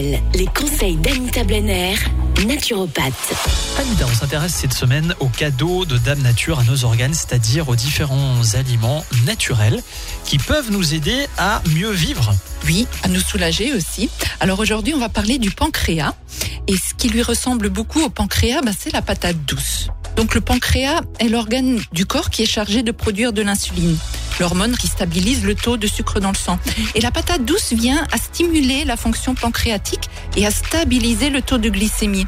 Les conseils d'Anita Blenner, naturopathe. Anita, on s'intéresse cette semaine aux cadeaux de Dame Nature à nos organes, c'est-à-dire aux différents aliments naturels qui peuvent nous aider à mieux vivre. Oui, à nous soulager aussi. Alors aujourd'hui, on va parler du pancréas. Et ce qui lui ressemble beaucoup au pancréas, bah, c'est la patate douce. Donc le pancréas est l'organe du corps qui est chargé de produire de l'insuline, l'hormone qui stabilise le taux de sucre dans le sang. Et la patate douce vient à stimuler la fonction pancréatique et à stabiliser le taux de glycémie.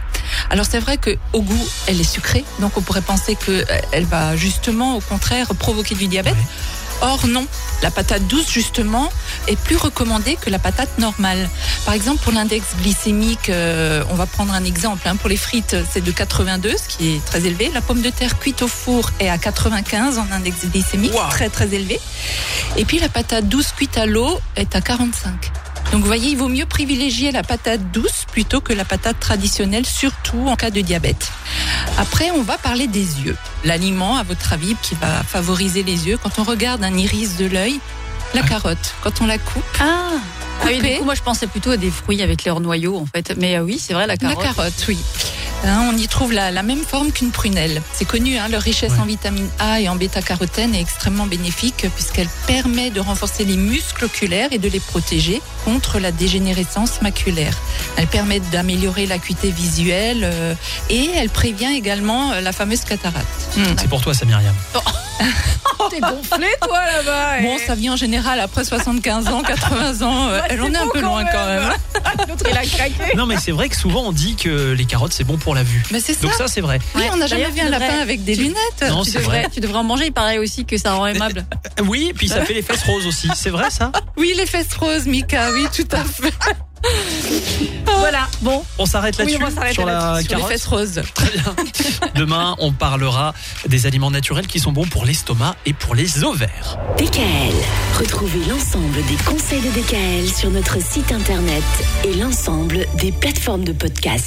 Alors c'est vrai que au goût, elle est sucrée, donc on pourrait penser qu'elle va justement au contraire provoquer du diabète. Or non, la patate douce justement est plus recommandée que la patate normale. Par exemple pour l'index glycémique, euh, on va prendre un exemple. Hein, pour les frites, c'est de 82, ce qui est très élevé. La pomme de terre cuite au four est à 95 en index glycémique, très très élevé. Et puis la patate douce cuite à l'eau est à 45. Donc vous voyez, il vaut mieux privilégier la patate douce plutôt que la patate traditionnelle, surtout en cas de diabète. Après, on va parler des yeux. L'aliment, à votre avis, qui va favoriser les yeux, quand on regarde un iris de l'œil, la carotte, quand on la coupe. Ah ah oui, coupée, du coup, moi je pensais plutôt à des fruits avec leur noyau en fait. Mais euh, oui, c'est vrai, la la carotte. carotte, oui. Hein, on y trouve la, la même forme qu'une prunelle. C'est connu, hein, leur richesse Ouais. en vitamine A et en bêta-carotène est extrêmement bénéfique puisqu'elle permet de renforcer les muscles oculaires et de les protéger contre la dégénérescence maculaire. Elle permet d'améliorer l'acuité visuelle euh, et elle prévient également euh, la fameuse cataracte. Hmm. C'est pour toi, ça, Myriam. T'es gonflé toi là-bas. Bon, ça vient en général après 75 ans, 80 ans. euh, elle en est un peu loin quand même. L'autre il a craqué. Non, mais c'est vrai que souvent on dit que les carottes c'est bon pour la vue. Mais c'est ça. Donc ça, c'est vrai. Oui, on n'a jamais vu un lapin devrais- avec des tu- lunettes. Non, Tu c'est devrais, vrai. tu devrais en manger, il paraît aussi que ça rend aimable. Oui, puis ça fait les fesses roses aussi. C'est vrai ça? Oui, les fesses roses, Mika, oui, tout à fait. voilà, bon. On s'arrête Oui, là-dessus on va s'arrêter sur la là-dessus, Sur les carotte. fesses roses. Très bien. Demain, on parlera des aliments naturels qui sont bons pour l'estomac et pour les ovaires. DKL. Retrouvez l'ensemble des conseils de DKL sur notre site internet et l'ensemble des plateformes de podcast.